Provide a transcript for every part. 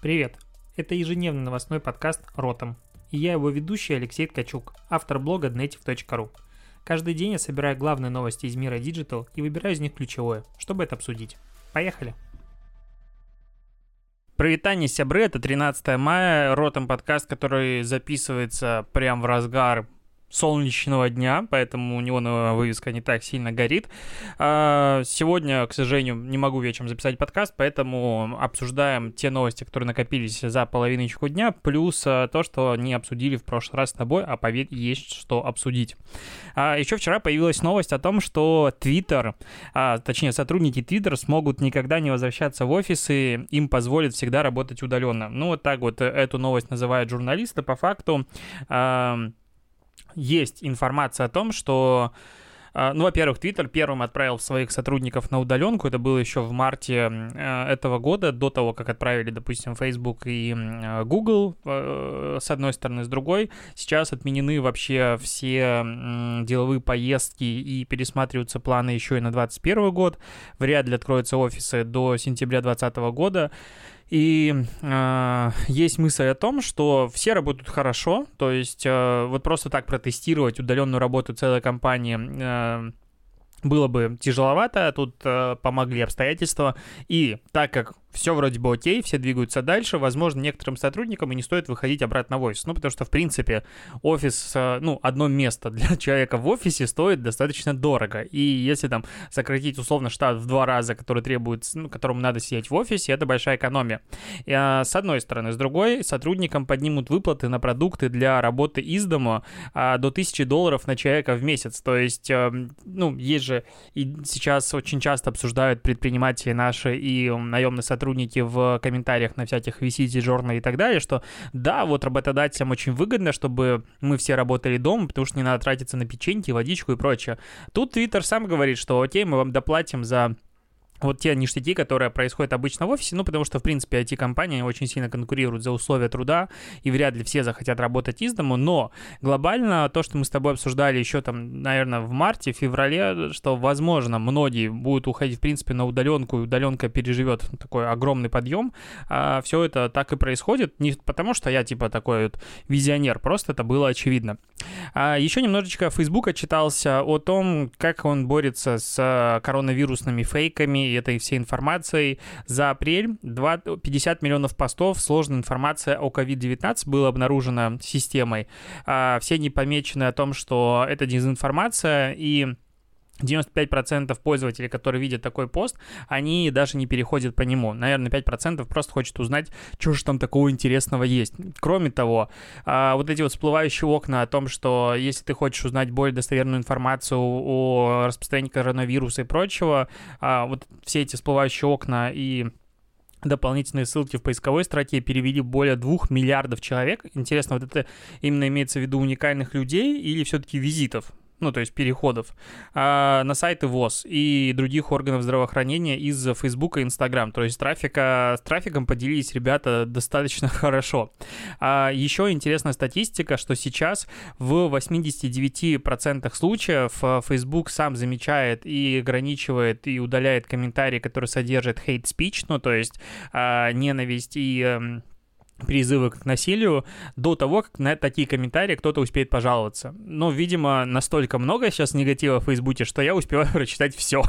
Привет! Это ежедневный новостной подкаст «Ротом». И я его ведущий Алексей Ткачук, автор блога dnetiv.ru. Каждый день я собираю главные новости из мира Digital и выбираю из них ключевое, чтобы это обсудить. Поехали! Привитание, сябры, это 13 мая, Ротом подкаст, который записывается прям в разгар солнечного дня, поэтому у него вывеска не так сильно горит. А, сегодня, к сожалению, не могу вечером записать подкаст, поэтому обсуждаем те новости, которые накопились за половиночку дня, плюс а, то, что не обсудили в прошлый раз с тобой, а поверь, есть что обсудить. А еще вчера появилась новость о том, что Twitter, точнее сотрудники Twitter смогут никогда не возвращаться в офисы, им позволят всегда работать удаленно. Ну вот так вот эту новость называют журналисты, по факту есть информация о том, что а, ну, во-первых, Twitter первым отправил своих сотрудников на удаленку. Это было еще в марте э, этого года, до того, как отправили, допустим, Facebook и Google, э, с одной стороны, с другой. Сейчас отменены вообще все деловые поездки и пересматриваются планы еще и на 2021 год. Вряд ли откроются офисы до сентября 2020 года. И э, есть мысль о том, что все работают хорошо, то есть э, вот просто так протестировать удаленную работу целой компании э, было бы тяжеловато, тут э, помогли обстоятельства. И так как все вроде бы окей, все двигаются дальше. Возможно, некоторым сотрудникам и не стоит выходить обратно в офис. Ну, потому что, в принципе, офис, э, ну, одно место для человека в офисе стоит достаточно дорого. И если там сократить условно штат в два раза, который требует, ну, которому надо сидеть в офисе, это большая экономия. И, а, с одной стороны. С другой, сотрудникам поднимут выплаты на продукты для работы из дома а, до 1000 долларов на человека в месяц. То есть, а, ну, есть же, и сейчас очень часто обсуждают предприниматели наши и наемные сотрудники сотрудники в комментариях на всяких VCT, журналах и так далее, что да, вот работодателям очень выгодно, чтобы мы все работали дома, потому что не надо тратиться на печеньки, водичку и прочее. Тут Twitter сам говорит, что окей, мы вам доплатим за вот те ништяки, которые происходят обычно в офисе, ну, потому что, в принципе, IT-компании очень сильно конкурируют за условия труда, и вряд ли все захотят работать из дому, но глобально то, что мы с тобой обсуждали еще там, наверное, в марте, феврале, что, возможно, многие будут уходить, в принципе, на удаленку, и удаленка переживет такой огромный подъем, а все это так и происходит, не потому что я, типа, такой вот визионер, просто это было очевидно. А еще немножечко Facebook отчитался о том, как он борется с коронавирусными фейками, этой всей информацией. За апрель 2, 50 миллионов постов сложная информация о COVID-19 была обнаружена системой. А, все не помечены о том, что это дезинформация, и 95% пользователей, которые видят такой пост, они даже не переходят по нему. Наверное, 5% просто хочет узнать, что же там такого интересного есть. Кроме того, а, вот эти вот всплывающие окна о том, что если ты хочешь узнать более достоверную информацию о распространении коронавируса и прочего, а, вот все эти всплывающие окна и дополнительные ссылки в поисковой строке перевели более двух миллиардов человек. Интересно, вот это именно имеется в виду уникальных людей или все-таки визитов? Ну, то есть переходов, а, на сайты ВОЗ и других органов здравоохранения из Facebook и Instagram. То есть трафика, с трафиком поделились ребята достаточно хорошо. А еще интересная статистика, что сейчас в 89% случаев э, Facebook сам замечает и ограничивает и удаляет комментарии, которые содержат hate speech, ну, то есть а, ненависть и эм, призывы к насилию до того, как на такие комментарии кто-то успеет пожаловаться. Но, видимо, настолько много сейчас негатива в Фейсбуке, что я успеваю прочитать все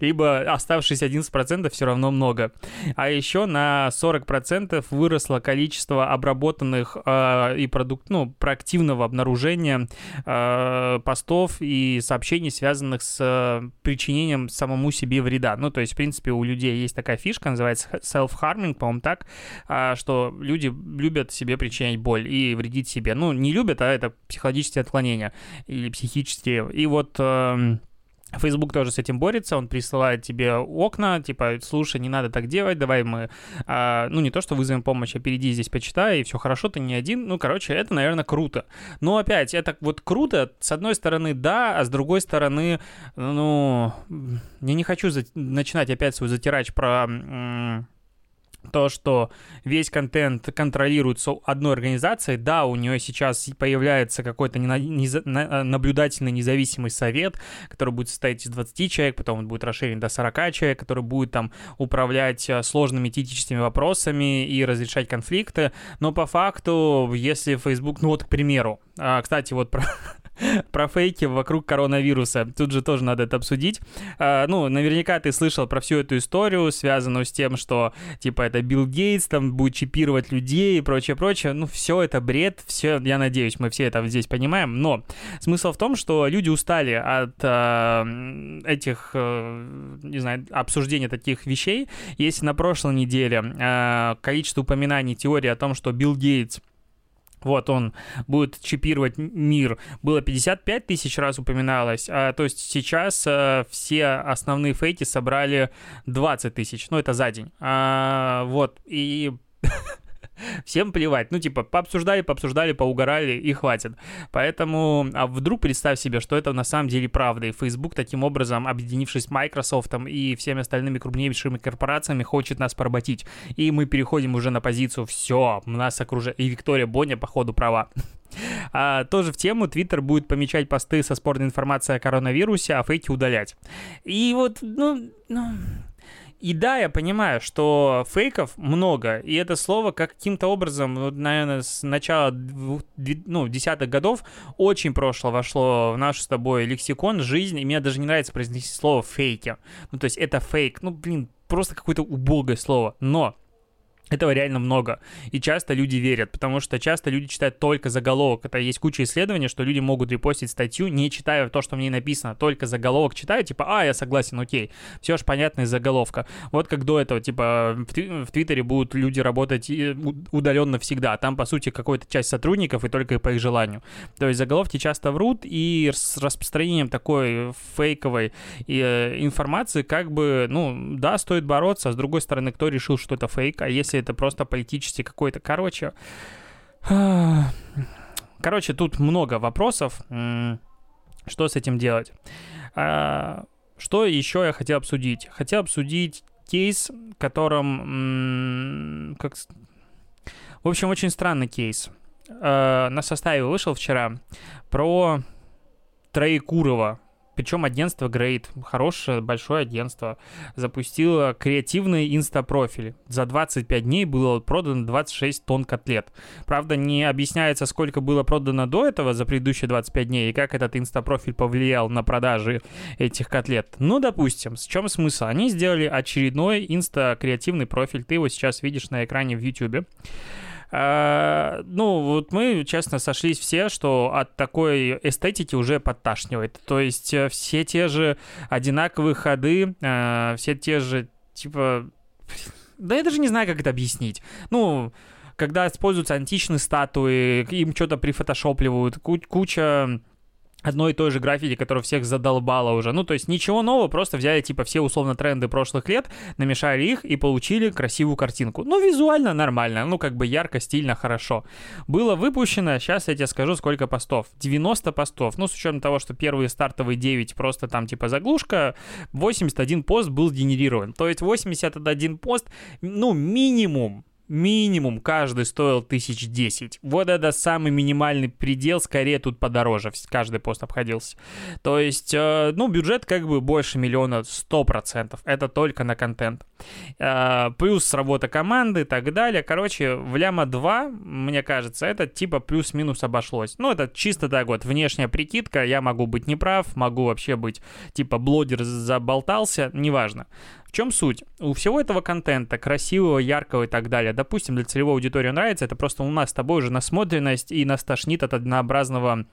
либо оставшиеся 11% все равно много. А еще на 40% выросло количество обработанных э, и продукт, ну, проактивного обнаружения э, постов и сообщений, связанных с э, причинением самому себе вреда. Ну, то есть, в принципе, у людей есть такая фишка, называется self-harming, по-моему, так, э, что люди любят себе причинять боль и вредить себе. Ну, не любят, а это психологические отклонения или психические. И вот... Э, Facebook тоже с этим борется, он присылает тебе окна, типа, слушай, не надо так делать, давай мы, а, ну, не то, что вызовем помощь, а перейди здесь, почитай, и все хорошо, ты не один. Ну, короче, это, наверное, круто. Но опять, это вот круто, с одной стороны, да, а с другой стороны, ну, я не хочу за- начинать опять свой затирач про то, что весь контент контролируется одной организацией, да, у нее сейчас появляется какой-то наблюдательный независимый совет, который будет состоять из 20 человек, потом он будет расширен до 40 человек, который будет там управлять э, сложными этическими вопросами и разрешать конфликты, но по факту, если Facebook, ну вот, к примеру, а, кстати, вот про, про фейки вокруг коронавируса. Тут же тоже надо это обсудить. А, ну, наверняка ты слышал про всю эту историю, связанную с тем, что, типа, это Билл Гейтс там будет чипировать людей и прочее, прочее. Ну, все это бред, все, я надеюсь, мы все это здесь понимаем. Но смысл в том, что люди устали от э, этих, э, не знаю, обсуждения таких вещей. Если на прошлой неделе э, количество упоминаний теории о том, что Билл Гейтс вот он будет чипировать мир, было 55 тысяч раз упоминалось, а, то есть сейчас а, все основные фейки собрали 20 тысяч, ну это за день, а, вот, и всем плевать. Ну, типа, пообсуждали, пообсуждали, поугорали и хватит. Поэтому, а вдруг представь себе, что это на самом деле правда, и Facebook таким образом, объединившись с Microsoft и всеми остальными крупнейшими корпорациями, хочет нас поработить. И мы переходим уже на позицию «все, нас окружает...» И Виктория Боня, походу, права. А, тоже в тему Twitter будет помечать посты со спорной информацией о коронавирусе, а фейки удалять. И вот, ну, ну, и да, я понимаю, что фейков много, и это слово каким-то образом, вот, наверное, с начала ну, десятых годов очень прошло вошло в наш с тобой лексикон, жизнь, и мне даже не нравится произнести слово фейки. Ну, то есть это фейк, ну, блин, просто какое-то убогое слово. Но этого реально много. И часто люди верят, потому что часто люди читают только заголовок. Это есть куча исследований, что люди могут репостить статью, не читая то, что в ней написано, только заголовок читают, типа, а, я согласен, окей. Все же понятно из заголовка. Вот как до этого, типа, в, в Твиттере будут люди работать удаленно всегда. Там, по сути, какая-то часть сотрудников и только по их желанию. То есть заголовки часто врут, и с распространением такой фейковой э, информации, как бы, ну, да, стоит бороться, а с другой стороны, кто решил, что это фейк, а если это просто политический какой-то. Короче, короче, тут много вопросов. Что с этим делать? А, что еще я хотел обсудить? Хотел обсудить кейс, которым... Как... В общем, очень странный кейс. А, на составе вышел вчера про Троекурова, причем агентство Great, хорошее, большое агентство, запустило креативный инстапрофиль. За 25 дней было продано 26 тонн котлет. Правда, не объясняется, сколько было продано до этого за предыдущие 25 дней и как этот инстапрофиль повлиял на продажи этих котлет. Ну, допустим, с чем смысл? Они сделали очередной инста-креативный профиль. Ты его сейчас видишь на экране в YouTube. А, ну, вот мы, честно, сошлись все, что от такой эстетики уже подташнивает. То есть э, все те же одинаковые ходы, а, все те же, типа... Да я даже не знаю, как это объяснить. Ну, когда используются античные статуи, им что-то прифотошопливают, куча одной и той же граффити, которая всех задолбала уже. Ну, то есть ничего нового, просто взяли, типа, все условно тренды прошлых лет, намешали их и получили красивую картинку. Ну, визуально нормально, ну, как бы ярко, стильно, хорошо. Было выпущено, сейчас я тебе скажу, сколько постов. 90 постов. Ну, с учетом того, что первые стартовые 9 просто там, типа, заглушка, 81 пост был сгенерирован. То есть 81 пост, ну, минимум минимум каждый стоил тысяч десять. Вот это самый минимальный предел, скорее тут подороже каждый пост обходился. То есть, э, ну, бюджет как бы больше миллиона, сто процентов. Это только на контент. Э, плюс работа команды и так далее. Короче, в ляма 2, мне кажется, это типа плюс-минус обошлось. Ну, это чисто так вот, внешняя прикидка, я могу быть неправ, могу вообще быть, типа, блогер заболтался, неважно чем суть? У всего этого контента, красивого, яркого и так далее, допустим, для целевой аудитории нравится, это просто у нас с тобой уже насмотренность и нас тошнит от однообразного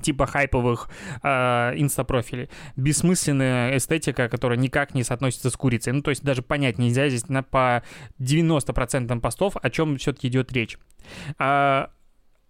типа хайповых э, инстапрофилей. Бессмысленная эстетика, которая никак не соотносится с курицей. Ну, то есть даже понять нельзя здесь на, по 90% постов, о чем все-таки идет речь. А,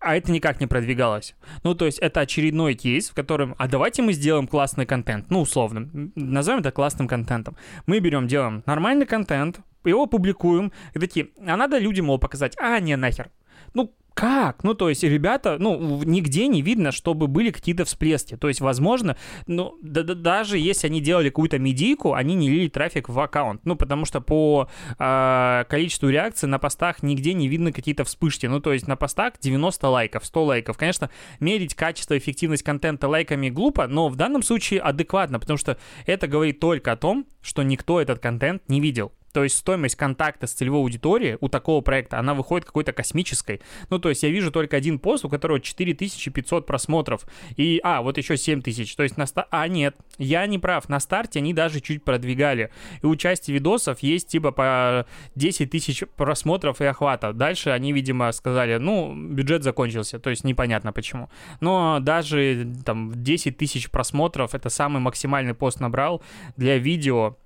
а это никак не продвигалось. Ну, то есть это очередной кейс, в котором, а давайте мы сделаем классный контент, ну, условно, назовем это классным контентом. Мы берем, делаем нормальный контент, его публикуем, и такие, а надо людям его показать, а, не, нахер. Ну, как? Ну, то есть, ребята, ну, нигде не видно, чтобы были какие-то всплески. То есть, возможно, ну, да, да, даже если они делали какую-то медийку, они не лили трафик в аккаунт. Ну, потому что по э, количеству реакций на постах нигде не видно какие-то вспышки. Ну, то есть, на постах 90 лайков, 100 лайков. Конечно, мерить качество, эффективность контента лайками глупо, но в данном случае адекватно, потому что это говорит только о том, что никто этот контент не видел. То есть стоимость контакта с целевой аудиторией у такого проекта, она выходит какой-то космической. Ну, то есть я вижу только один пост, у которого 4500 просмотров. И, а, вот еще 7000. То есть на ста... А, нет, я не прав. На старте они даже чуть продвигали. И у части видосов есть типа по 10 тысяч просмотров и охвата. Дальше они, видимо, сказали, ну, бюджет закончился. То есть непонятно почему. Но даже там 10 тысяч просмотров, это самый максимальный пост набрал для видео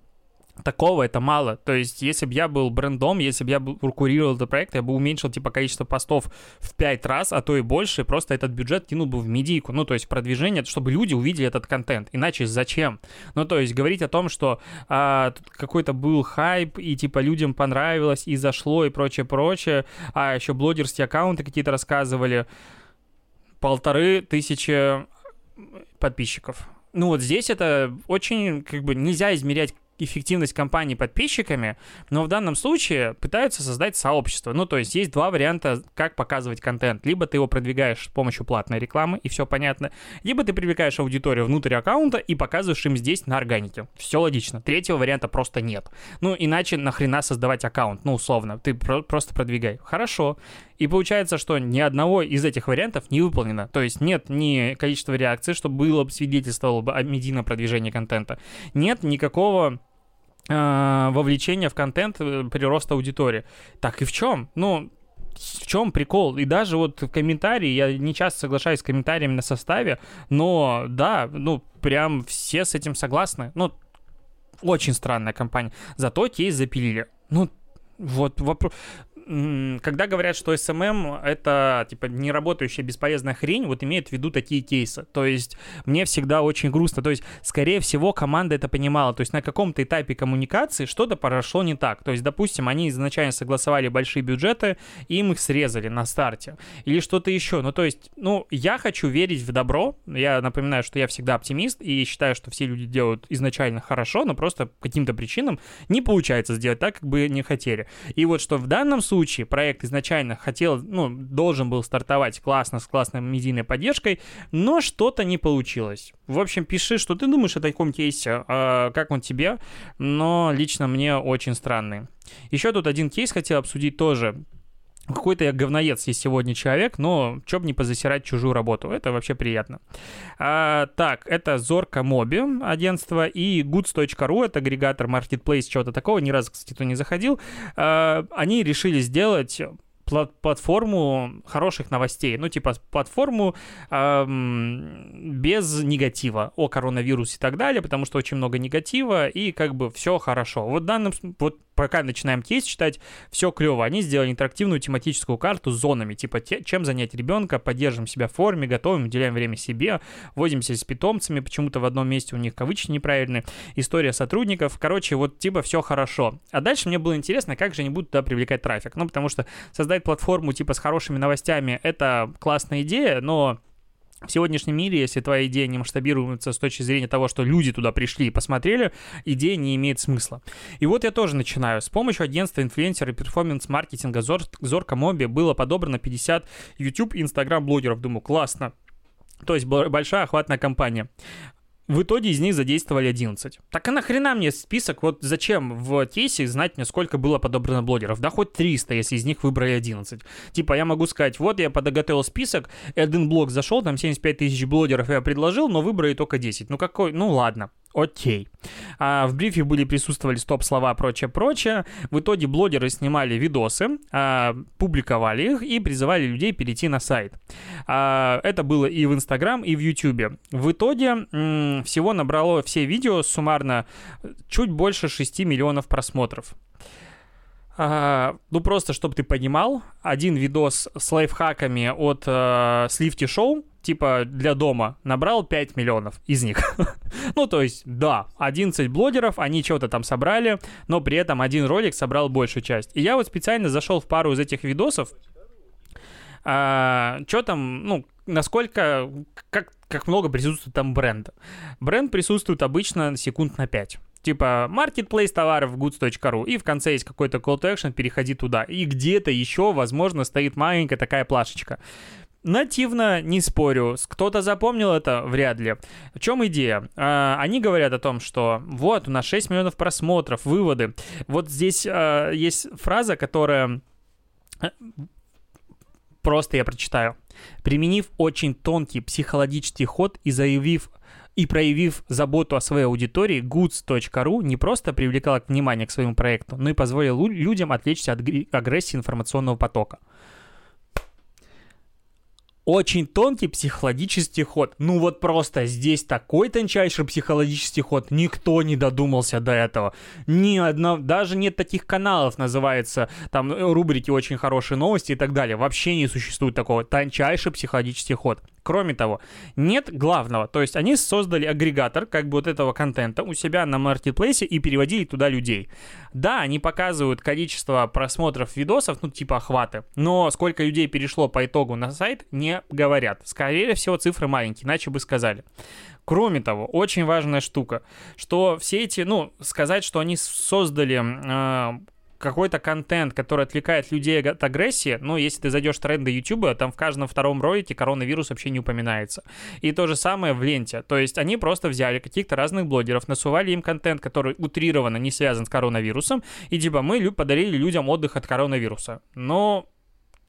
такого это мало. То есть, если бы я был брендом, если бы я был, курировал этот проект, я бы уменьшил, типа, количество постов в 5 раз, а то и больше, и просто этот бюджет кинул бы в медийку. Ну, то есть, продвижение, чтобы люди увидели этот контент. Иначе зачем? Ну, то есть, говорить о том, что а, какой-то был хайп, и, типа, людям понравилось, и зашло, и прочее-прочее, а еще блогерские аккаунты какие-то рассказывали, полторы тысячи подписчиков. Ну, вот здесь это очень, как бы, нельзя измерять эффективность компании подписчиками, но в данном случае пытаются создать сообщество. Ну, то есть есть два варианта, как показывать контент. Либо ты его продвигаешь с помощью платной рекламы, и все понятно, либо ты привлекаешь аудиторию внутрь аккаунта и показываешь им здесь на органике. Все логично. Третьего варианта просто нет. Ну, иначе нахрена создавать аккаунт? Ну, условно, ты про- просто продвигай. Хорошо. И получается, что ни одного из этих вариантов не выполнено. То есть нет ни количества реакций, что было бы свидетельствовало бы о медийном продвижении контента. Нет никакого э, вовлечения в контент э, прироста аудитории. Так и в чем? Ну, в чем прикол? И даже вот в комментарии, я не часто соглашаюсь с комментариями на составе, но да, ну, прям все с этим согласны. Ну, очень странная компания. Зато кейс запилили. Ну, вот вопрос когда говорят, что SMM это типа не работающая бесполезная хрень, вот имеют в виду такие кейсы. То есть мне всегда очень грустно. То есть, скорее всего, команда это понимала. То есть на каком-то этапе коммуникации что-то произошло не так. То есть, допустим, они изначально согласовали большие бюджеты, и им их срезали на старте. Или что-то еще. Ну, то есть, ну, я хочу верить в добро. Я напоминаю, что я всегда оптимист и считаю, что все люди делают изначально хорошо, но просто каким-то причинам не получается сделать так, как бы не хотели. И вот что в данном случае случае проект изначально хотел, ну, должен был стартовать классно, с классной медийной поддержкой, но что-то не получилось. В общем, пиши, что ты думаешь о таком кейсе, э, как он тебе, но лично мне очень странный. Еще тут один кейс хотел обсудить тоже. Какой-то я говноед есть сегодня человек, но чё бы не позасирать чужую работу, это вообще приятно. А, так, это Зорка Моби агентство и goods.ru, это агрегатор marketplace, чего-то такого, ни разу, кстати, кто не заходил. А, они решили сделать платформу хороших новостей, ну, типа платформу эм, без негатива о коронавирусе и так далее, потому что очень много негатива, и как бы все хорошо. Вот данным, вот пока начинаем кейс читать, все клево. Они сделали интерактивную тематическую карту с зонами, типа те, чем занять ребенка, поддержим себя в форме, готовим, уделяем время себе, возимся с питомцами, почему-то в одном месте у них кавычки неправильные, история сотрудников, короче, вот типа все хорошо. А дальше мне было интересно, как же они будут туда привлекать трафик, ну, потому что создать платформу типа с хорошими новостями, это классная идея, но в сегодняшнем мире, если твоя идея не масштабируется с точки зрения того, что люди туда пришли и посмотрели, идея не имеет смысла. И вот я тоже начинаю. С помощью агентства инфлюенсера и перформанс-маркетинга Зор, Зорка Моби было подобрано 50 YouTube и Instagram блогеров. Думаю, классно. То есть большая охватная компания. В итоге из них задействовали 11. Так а нахрена мне список? Вот зачем в кейсе знать мне, сколько было подобрано блогеров? Да хоть 300, если из них выбрали 11. Типа я могу сказать, вот я подготовил список, один блог зашел, там 75 тысяч блогеров я предложил, но выбрали только 10. Ну какой, ну ладно окей. А, в брифе были присутствовали стоп-слова, прочее-прочее. В итоге блогеры снимали видосы, а, публиковали их и призывали людей перейти на сайт. А, это было и в Инстаграм, и в Ютубе. В итоге м- всего набрало все видео суммарно чуть больше 6 миллионов просмотров. Ну, просто, чтобы ты понимал, один видос с лайфхаками от э, Сливти Шоу, типа для дома, набрал 5 миллионов из них. ну, то есть, да, 11 блогеров, они что-то там собрали, но при этом один ролик собрал большую часть. И я вот специально зашел в пару из этих видосов, А, что там, ну, насколько, как, как много присутствует там бренда. Бренд присутствует обычно секунд на 5 типа marketplace товаров goods.ru, и в конце есть какой-то call to action, переходи туда. И где-то еще, возможно, стоит маленькая такая плашечка. Нативно не спорю. Кто-то запомнил это? Вряд ли. В чем идея? А, они говорят о том, что вот, у нас 6 миллионов просмотров, выводы. Вот здесь а, есть фраза, которая... Э, просто я прочитаю. Применив очень тонкий психологический ход и заявив и проявив заботу о своей аудитории, goods.ru не просто привлекала внимание к своему проекту, но и позволила людям отвлечься от агрессии информационного потока очень тонкий психологический ход. Ну вот просто здесь такой тончайший психологический ход. Никто не додумался до этого. Ни одно, даже нет таких каналов, называется, там рубрики «Очень хорошие новости» и так далее. Вообще не существует такого. Тончайший психологический ход. Кроме того, нет главного. То есть они создали агрегатор как бы вот этого контента у себя на маркетплейсе и переводили туда людей. Да, они показывают количество просмотров видосов, ну типа охваты, но сколько людей перешло по итогу на сайт, не говорят. Скорее всего, цифры маленькие, иначе бы сказали. Кроме того, очень важная штука, что все эти, ну, сказать, что они создали э, какой-то контент, который отвлекает людей от агрессии, ну, если ты зайдешь в тренды YouTube, там в каждом втором ролике коронавирус вообще не упоминается. И то же самое в ленте. То есть они просто взяли каких-то разных блогеров, насували им контент, который утрированно не связан с коронавирусом, и типа мы подарили людям отдых от коронавируса. Но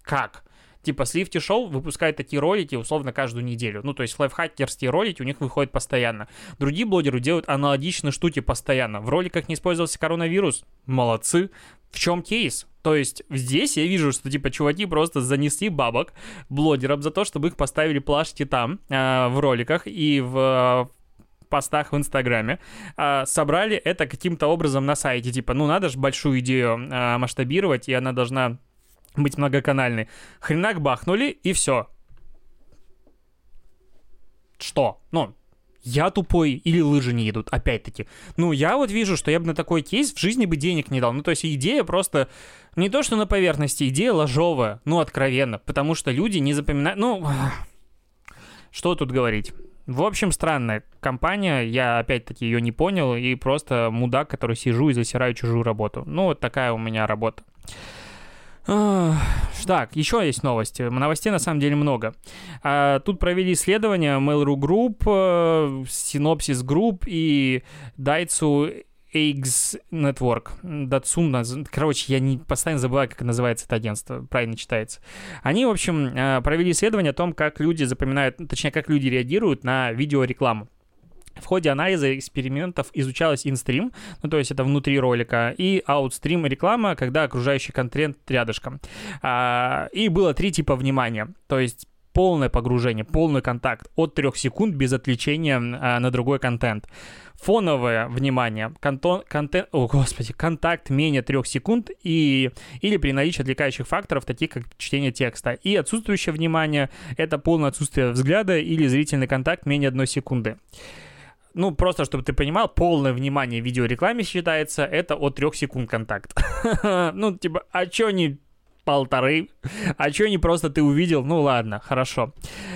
как? Типа Swift Show выпускает такие ролики условно каждую неделю. Ну, то есть лайфхакерские ролики у них выходят постоянно. Другие блогеры делают аналогичные штуки постоянно. В роликах не использовался коронавирус. Молодцы. В чем кейс? То есть здесь я вижу, что типа чуваки просто занесли бабок блогерам за то, чтобы их поставили плашки там, э, в роликах и в постах в Инстаграме, э, собрали это каким-то образом на сайте. Типа, ну надо же большую идею э, масштабировать, и она должна быть многоканальной. Хренак бахнули, и все. Что? Ну, я тупой или лыжи не идут, опять-таки. Ну, я вот вижу, что я бы на такой кейс в жизни бы денег не дал. Ну, то есть идея просто не то, что на поверхности, идея ложовая, ну, откровенно, потому что люди не запоминают... Ну, что тут говорить? В общем, странная компания, я опять-таки ее не понял, и просто мудак, который сижу и засираю чужую работу. Ну, вот такая у меня работа. Так, еще есть новости. Новостей на самом деле много. А, тут провели исследование Mail.ru Group, Synopsys Group и Daihatsu Eggs Network. Datsun, короче, я не постоянно забываю, как называется это агентство, правильно читается. Они, в общем, а, провели исследование о том, как люди запоминают, точнее, как люди реагируют на видеорекламу. В ходе анализа экспериментов изучалась инстрим, ну то есть это внутри ролика, и аутстрим реклама, когда окружающий контент рядышком. А, и было три типа внимания, то есть полное погружение, полный контакт от трех секунд без отвлечения а, на другой контент. Фоновое внимание, контон, контент, о господи, контакт менее трех секунд и, или при наличии отвлекающих факторов, таких как чтение текста. И отсутствующее внимание — это полное отсутствие взгляда или зрительный контакт менее одной секунды ну, просто чтобы ты понимал, полное внимание видеорекламе считается, это от трех секунд контакт. ну, типа, а чё не полторы. А что не просто ты увидел? Ну ладно, хорошо.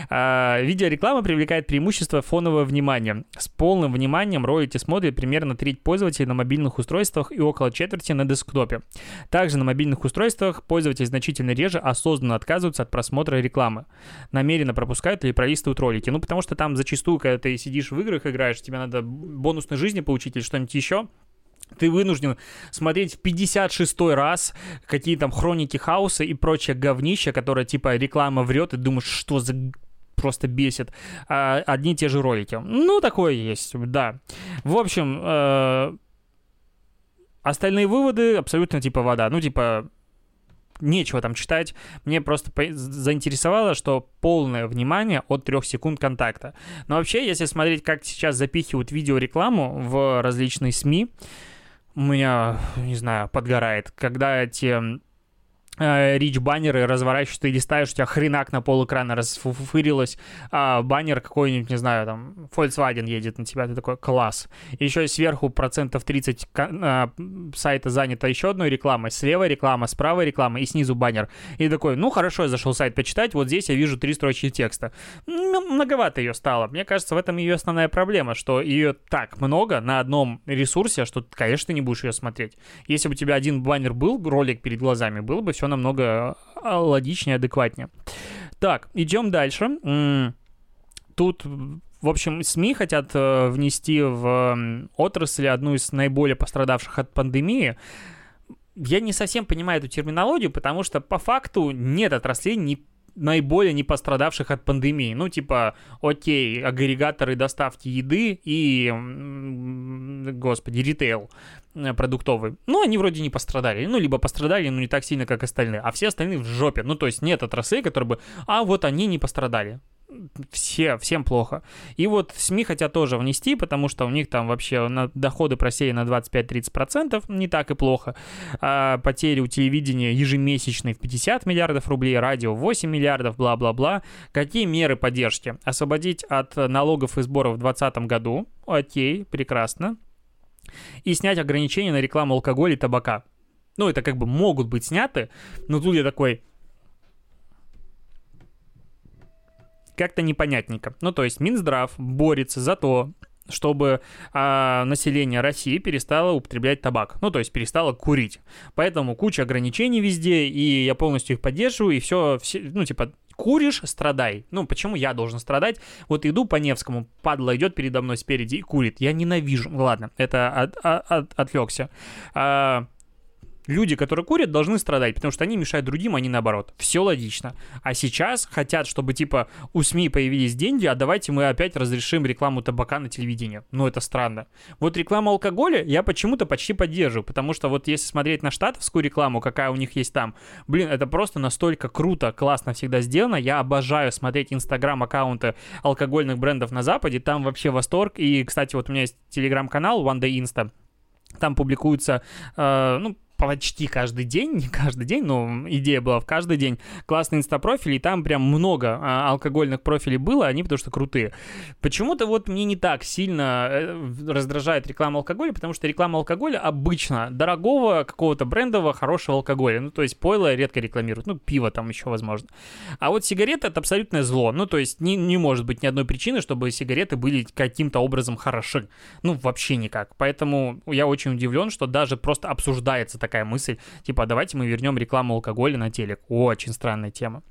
А, видеореклама привлекает преимущество фонового внимания. С полным вниманием ролики смотрят примерно треть пользователей на мобильных устройствах и около четверти на десктопе. Также на мобильных устройствах пользователи значительно реже осознанно отказываются от просмотра рекламы. Намеренно пропускают или пролистывают ролики. Ну, потому что там зачастую, когда ты сидишь в играх, играешь, тебе надо бонусной жизни получить или что-нибудь еще, ты вынужден смотреть в 56 раз какие там хроники хаоса и прочее говнище, которое типа реклама врет, и думаешь, что за просто бесит. А, одни и те же ролики. Ну, такое есть, да. В общем, э, остальные выводы абсолютно типа вода. Ну, типа, нечего там читать. Мне просто заинтересовало, что полное внимание от 3 секунд контакта. Но вообще, если смотреть, как сейчас запихивают видеорекламу в различные СМИ, у меня, не знаю, подгорает, когда эти Э, рич баннеры разворачиваешь, ты листаешь, у тебя хренак на пол экрана расфуфырилось, а баннер какой-нибудь, не знаю, там, Volkswagen едет на тебя, ты такой, класс. Еще сверху процентов 30 а, сайта занято еще одной рекламой, слева реклама, справа реклама и снизу баннер. И такой, ну хорошо, я зашел сайт почитать, вот здесь я вижу три строчки текста. Многовато ее стало. Мне кажется, в этом ее основная проблема, что ее так много на одном ресурсе, что, конечно, ты не будешь ее смотреть. Если бы у тебя один баннер был, ролик перед глазами, было бы все намного а, логичнее, адекватнее. Так, идем дальше. Тут в общем, СМИ хотят э, внести в отрасль одну из наиболее пострадавших от пандемии. Я не совсем понимаю эту терминологию, потому что по факту нет отраслей, не наиболее не пострадавших от пандемии. Ну, типа, окей, агрегаторы доставки еды и, господи, ритейл. Э, продуктовый. Ну, они вроде не пострадали. Ну, либо пострадали, но не так сильно, как остальные. А все остальные в жопе. Ну, то есть нет отраслей, которые бы... А вот они не пострадали. Все, всем плохо. И вот СМИ хотят тоже внести, потому что у них там вообще на доходы просели на 25-30%, не так и плохо. А потери у телевидения ежемесячные в 50 миллиардов рублей, радио 8 миллиардов, бла-бла-бла. Какие меры поддержки? Освободить от налогов и сборов в 2020 году. Окей, прекрасно и снять ограничения на рекламу алкоголя и табака. Ну, это как бы могут быть сняты, но тут я такой... Как-то непонятненько. Ну, то есть Минздрав борется за то, чтобы а, население России перестало употреблять табак, ну то есть перестало курить. Поэтому куча ограничений везде, и я полностью их поддерживаю, и все, все ну типа куришь, страдай. Ну, почему я должен страдать? Вот иду по Невскому, падла идет передо мной спереди и курит. Я ненавижу. Ладно, это от, от, от, отвлекся. А, люди, которые курят, должны страдать, потому что они мешают другим, а не наоборот. Все логично. А сейчас хотят, чтобы, типа, у СМИ появились деньги, а давайте мы опять разрешим рекламу табака на телевидении. Ну, это странно. Вот рекламу алкоголя я почему-то почти поддерживаю, потому что вот если смотреть на штатовскую рекламу, какая у них есть там, блин, это просто настолько круто, классно всегда сделано. Я обожаю смотреть инстаграм-аккаунты алкогольных брендов на Западе, там вообще восторг. И, кстати, вот у меня есть телеграм-канал One Day Insta, там публикуются, э, ну, почти каждый день, не каждый день, но идея была в каждый день, классный инстапрофиль, и там прям много а, алкогольных профилей было, они потому что крутые. Почему-то вот мне не так сильно э, раздражает реклама алкоголя, потому что реклама алкоголя обычно дорогого какого-то брендового хорошего алкоголя, ну то есть пойло редко рекламируют, ну пиво там еще возможно. А вот сигареты это абсолютное зло, ну то есть не, не может быть ни одной причины, чтобы сигареты были каким-то образом хороши, ну вообще никак. Поэтому я очень удивлен, что даже просто обсуждается так такая мысль, типа, давайте мы вернем рекламу алкоголя на телек. Очень странная тема.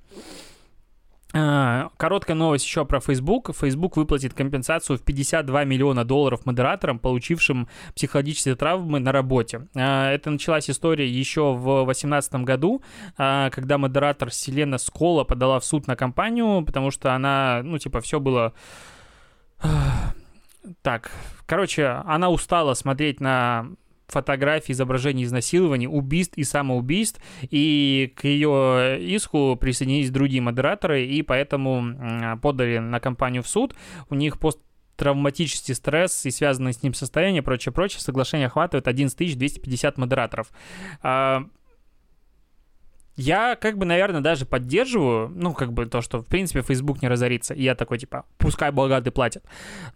А, короткая новость еще про Facebook. Facebook выплатит компенсацию в 52 миллиона долларов модераторам, получившим психологические травмы на работе. А, это началась история еще в 2018 году, а, когда модератор Селена Скола подала в суд на компанию, потому что она, ну, типа, все было... Так, короче, она устала смотреть на фотографий, изображений изнасилований, убийств и самоубийств, и к ее иску присоединились другие модераторы, и поэтому подали на компанию в суд. У них пост травматический стресс и связанное с ним состояние, прочее, прочее, соглашение охватывает 11 250 модераторов. А, я, как бы, наверное, даже поддерживаю, ну, как бы, то, что, в принципе, Facebook не разорится. И я такой, типа, пускай богатые платят.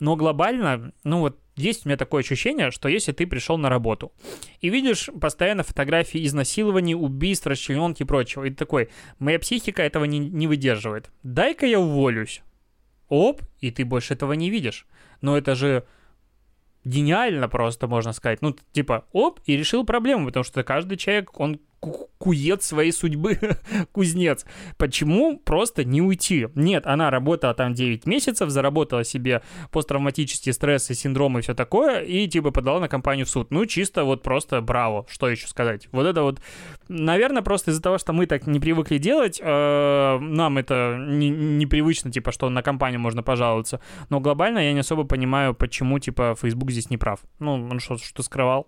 Но глобально, ну, вот, есть у меня такое ощущение, что если ты пришел на работу и видишь постоянно фотографии изнасилований, убийств, расчлененки и прочего, и ты такой, моя психика этого не, не выдерживает. Дай-ка я уволюсь. Оп, и ты больше этого не видишь. Но это же гениально просто, можно сказать. Ну, типа, оп, и решил проблему, потому что каждый человек, он куец своей судьбы, кузнец. Почему просто не уйти? Нет, она работала там 9 месяцев, заработала себе посттравматические стрессы, синдромы и все такое, и типа подала на компанию в суд. Ну, чисто вот просто браво, что еще сказать. Вот это вот, наверное, просто из-за того, что мы так не привыкли делать, э, нам это не, непривычно, типа, что на компанию можно пожаловаться. Но глобально я не особо понимаю, почему, типа, Facebook здесь не прав. Ну, он что, что скрывал?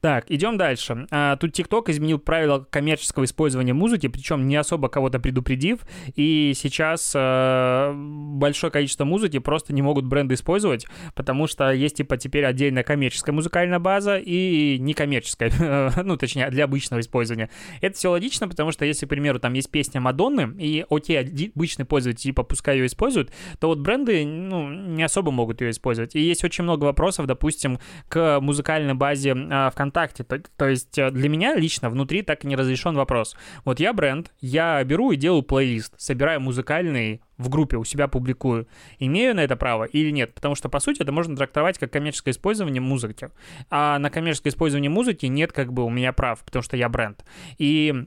Так, идем дальше. А, тут TikTok изменил правила коммерческого использования музыки, причем не особо кого-то предупредив, и сейчас а, большое количество музыки просто не могут бренды использовать, потому что есть типа теперь отдельная коммерческая музыкальная база и некоммерческая, ну, точнее, для обычного использования. Это все логично, потому что если, к примеру, там есть песня Мадонны, и окей, обычный пользователь, типа, пускай ее используют, то вот бренды, ну, не особо могут ее использовать. И есть очень много вопросов, допустим, к музыкальной базе э, ВКонтакте. То, то есть э, для меня лично внутри так и не разрешен вопрос. Вот я бренд, я беру и делаю плейлист, собираю музыкальный в группе у себя публикую. Имею на это право или нет? Потому что, по сути, это можно трактовать как коммерческое использование музыки. А на коммерческое использование музыки нет как бы у меня прав, потому что я бренд. И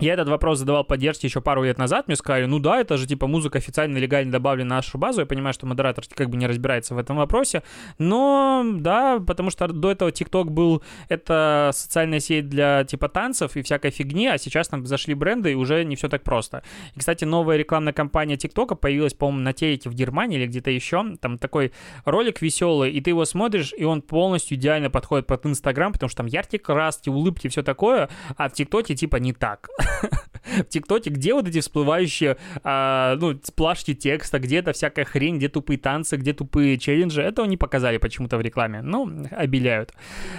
я этот вопрос задавал поддержке еще пару лет назад, мне сказали, ну да, это же типа музыка официально легально добавлена на нашу базу, я понимаю, что модератор как бы не разбирается в этом вопросе, но да, потому что до этого TikTok был, это социальная сеть для типа танцев и всякой фигни, а сейчас там зашли бренды и уже не все так просто. И, кстати, новая рекламная кампания TikTok появилась, по-моему, на телеке в Германии или где-то еще, там такой ролик веселый, и ты его смотришь, и он полностью идеально подходит под Инстаграм, потому что там яркие краски, улыбки, все такое, а в ТикТоке типа не так. в ТикТоке, где вот эти всплывающие, а, ну, сплашки текста, где это всякая хрень, где тупые танцы, где тупые челленджи. Этого не показали почему-то в рекламе. Ну, обеляют.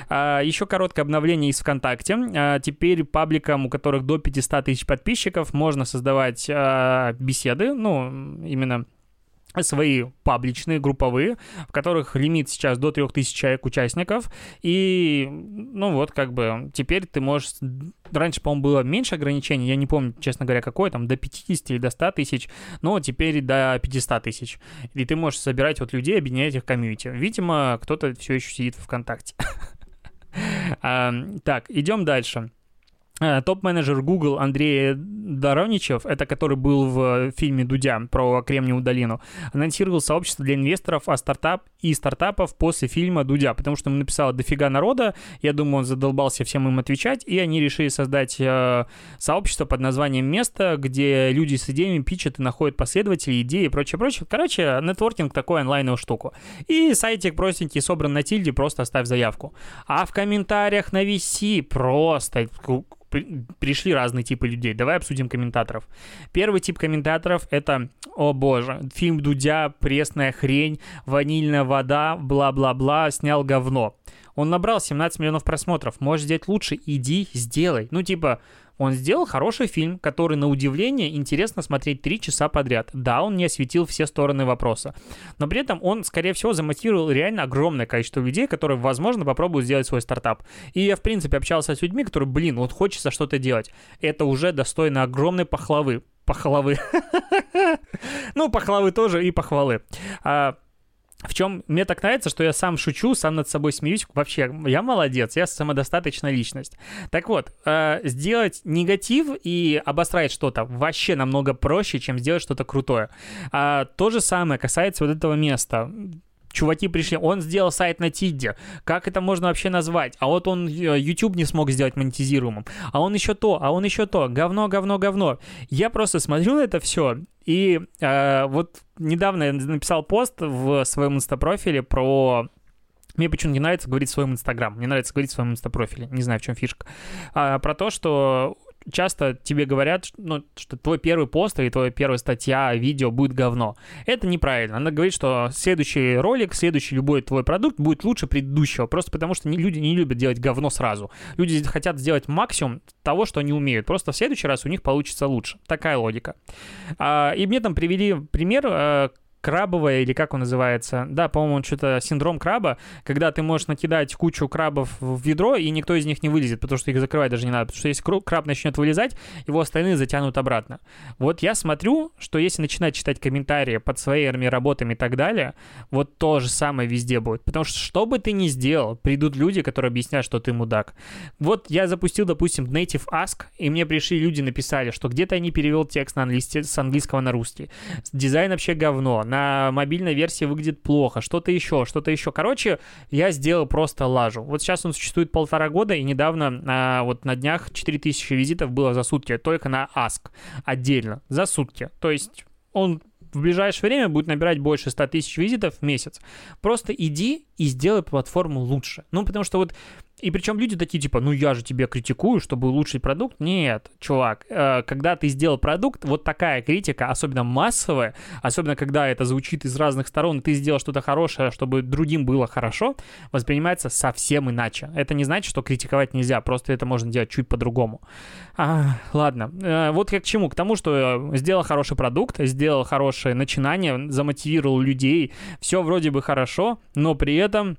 А, еще короткое обновление из ВКонтакте. А, теперь пабликам, у которых до 500 тысяч подписчиков, можно создавать а, беседы, ну, именно свои пабличные, групповые, в которых лимит сейчас до 3000 человек участников. И, ну вот, как бы, теперь ты можешь... Раньше, по-моему, было меньше ограничений, я не помню, честно говоря, какое, там, до 50 или до 100 тысяч, но теперь до 500 тысяч. И ты можешь собирать вот людей, объединять их в комьюнити. Видимо, кто-то все еще сидит в ВКонтакте. Так, идем дальше. Э, топ-менеджер Google Андрей Дороничев, это который был в фильме Дудя про Кремниевую долину, анонсировал сообщество для инвесторов о стартап и стартапов после фильма Дудя, потому что ему написало дофига народа, я думаю, он задолбался всем им отвечать, и они решили создать э, сообщество под названием «Место», где люди с идеями пичат и находят последователей, идеи и прочее, прочее. Короче, нетворкинг такой онлайновую штуку. И сайтик простенький, собран на тильде, просто оставь заявку. А в комментариях на VC просто пришли разные типы людей. Давай обсудим комментаторов. Первый тип комментаторов это, о боже, фильм Дудя, пресная хрень, ванильная вода, бла-бла-бла, снял говно. Он набрал 17 миллионов просмотров. Можешь сделать лучше, иди, сделай. Ну, типа, он сделал хороший фильм, который, на удивление, интересно смотреть три часа подряд. Да, он не осветил все стороны вопроса, но при этом он, скорее всего, замотивировал реально огромное количество людей, которые, возможно, попробуют сделать свой стартап. И я, в принципе, общался с людьми, которые, блин, вот хочется что-то делать. Это уже достойно огромной похлавы. Похлавы. Ну, похлавы тоже и похвалы. А, в чем мне так нравится, что я сам шучу, сам над собой смеюсь. Вообще, я молодец, я самодостаточная личность. Так вот, э, сделать негатив и обострать что-то вообще намного проще, чем сделать что-то крутое. А, то же самое касается вот этого места чуваки пришли, он сделал сайт на Тидде, как это можно вообще назвать? А вот он э, YouTube не смог сделать монетизируемым, а он еще то, а он еще то, говно, говно, говно. Я просто смотрю на это все, и э, вот недавно я написал пост в своем инстапрофиле про мне почему-то не нравится говорить в своем Инстаграм. Мне нравится говорить в своем Инстапрофиле. Не знаю, в чем фишка. А, про то, что часто тебе говорят, ну, что твой первый пост или твоя первая статья, видео будет говно. Это неправильно. Она говорит, что следующий ролик, следующий любой твой продукт будет лучше предыдущего, просто потому что не, люди не любят делать говно сразу. Люди хотят сделать максимум того, что они умеют. Просто в следующий раз у них получится лучше. Такая логика. А, и мне там привели пример, э, крабовая, или как он называется, да, по-моему, что-то синдром краба, когда ты можешь накидать кучу крабов в ведро, и никто из них не вылезет, потому что их закрывать даже не надо, потому что если краб начнет вылезать, его остальные затянут обратно. Вот я смотрю, что если начинать читать комментарии под своими работами и так далее, вот то же самое везде будет, потому что что бы ты ни сделал, придут люди, которые объяснят, что ты мудак. Вот я запустил, допустим, Native Ask, и мне пришли люди, написали, что где-то не перевел текст на английский, с английского на русский. Дизайн вообще говно, на мобильной версии выглядит плохо, что-то еще, что-то еще. Короче, я сделал просто лажу. Вот сейчас он существует полтора года, и недавно, а, вот на днях 4000 визитов было за сутки, только на Ask отдельно, за сутки. То есть он в ближайшее время будет набирать больше 100 тысяч визитов в месяц. Просто иди и сделай платформу лучше. Ну, потому что вот И причем люди такие, типа, ну я же тебя критикую, чтобы улучшить продукт. Нет, чувак, э, когда ты сделал продукт, вот такая критика, особенно массовая, особенно когда это звучит из разных сторон, ты сделал что-то хорошее, чтобы другим было хорошо, воспринимается совсем иначе. Это не значит, что критиковать нельзя, просто это можно делать чуть по-другому. А, ладно, э, вот я к чему? К тому, что сделал хороший продукт, сделал хорошее начинание, замотивировал людей, все вроде бы хорошо, но при этом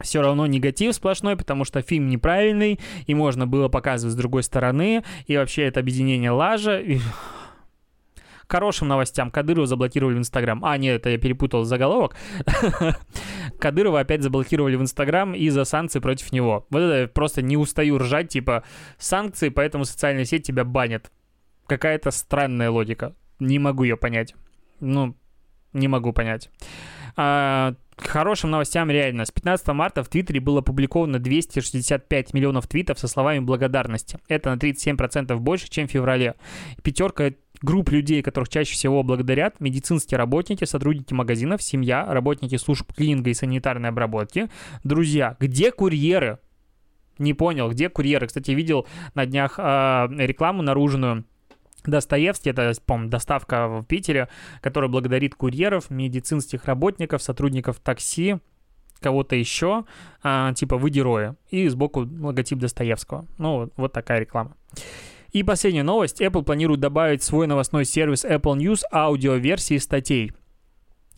все равно негатив сплошной, потому что фильм неправильный, и можно было показывать с другой стороны, и вообще это объединение лажа. И... Хорошим новостям Кадырова заблокировали в Инстаграм. А, нет, это я перепутал заголовок. Кадырова опять заблокировали в Инстаграм из-за санкций против него. Вот это просто не устаю ржать, типа, санкции, поэтому социальная сеть тебя банят. Какая-то странная логика. Не могу ее понять. Ну, не могу понять. А, к хорошим новостям реально. С 15 марта в Твиттере было опубликовано 265 миллионов твитов со словами благодарности. Это на 37% больше, чем в феврале. Пятерка групп людей, которых чаще всего благодарят, медицинские работники, сотрудники магазинов, семья, работники служб клининга и санитарной обработки, друзья. Где курьеры? Не понял, где курьеры? Кстати, видел на днях э, рекламу наружную Достоевский, это, по доставка в Питере, которая благодарит курьеров, медицинских работников, сотрудников такси, кого-то еще, а, типа «Вы герои». И сбоку логотип Достоевского. Ну, вот, такая реклама. И последняя новость. Apple планирует добавить свой новостной сервис Apple News аудиоверсии статей.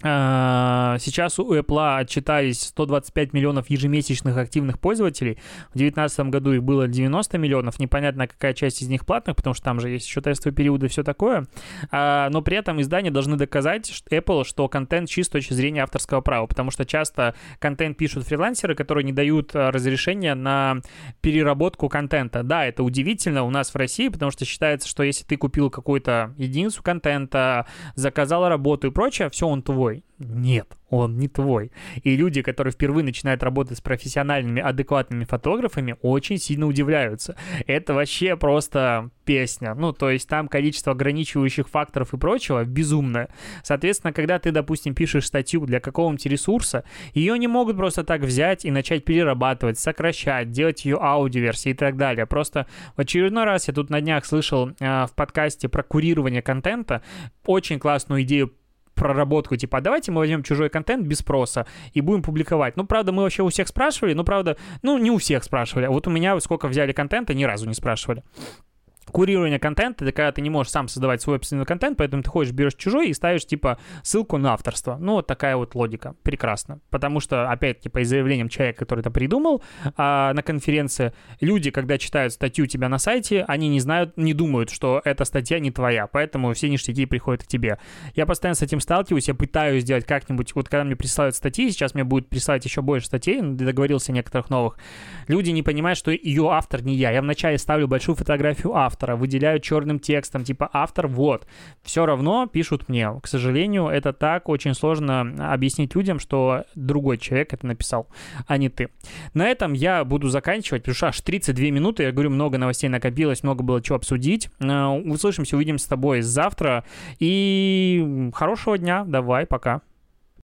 А, сейчас у Apple отчитались 125 миллионов ежемесячных активных пользователей. В 2019 году их было 90 миллионов. Непонятно, какая часть из них платных, потому что там же есть еще тестовые периоды и все такое. А, но при этом издания должны доказать Apple, что контент чист с точки зрения авторского права, потому что часто контент пишут фрилансеры, которые не дают а, разрешения на переработку контента. Да, это удивительно у нас в России, потому что считается, что если ты купил какую-то единицу контента, заказал работу и прочее, все, он твой твой. Нет, он не твой. И люди, которые впервые начинают работать с профессиональными, адекватными фотографами, очень сильно удивляются. Это вообще просто песня. Ну, то есть там количество ограничивающих факторов и прочего безумное. Соответственно, когда ты, допустим, пишешь статью для какого-нибудь ресурса, ее не могут просто так взять и начать перерабатывать, сокращать, делать ее аудиоверсии и так далее. Просто в очередной раз я тут на днях слышал э, в подкасте про курирование контента очень классную идею проработку, типа, а давайте мы возьмем чужой контент без спроса и будем публиковать. Ну, правда, мы вообще у всех спрашивали, ну, правда, ну, не у всех спрашивали. А вот у меня сколько взяли контента, ни разу не спрашивали курирование контента, это когда ты не можешь сам создавать свой собственный контент, поэтому ты ходишь, берешь чужой и ставишь, типа, ссылку на авторство. Ну, вот такая вот логика. Прекрасно. Потому что, опять, типа, и заявлением человека, который это придумал а, на конференции, люди, когда читают статью у тебя на сайте, они не знают, не думают, что эта статья не твоя, поэтому все ништяки приходят к тебе. Я постоянно с этим сталкиваюсь, я пытаюсь сделать как-нибудь, вот когда мне присылают статьи, сейчас мне будет присылать еще больше статей, договорился некоторых новых, люди не понимают, что ее автор не я. Я вначале ставлю большую фотографию автора, автора, выделяют черным текстом, типа автор вот. Все равно пишут мне. К сожалению, это так очень сложно объяснить людям, что другой человек это написал, а не ты. На этом я буду заканчивать, потому что аж 32 минуты, я говорю, много новостей накопилось, много было чего обсудить. Э, услышимся, увидимся с тобой завтра. И хорошего дня, давай, пока.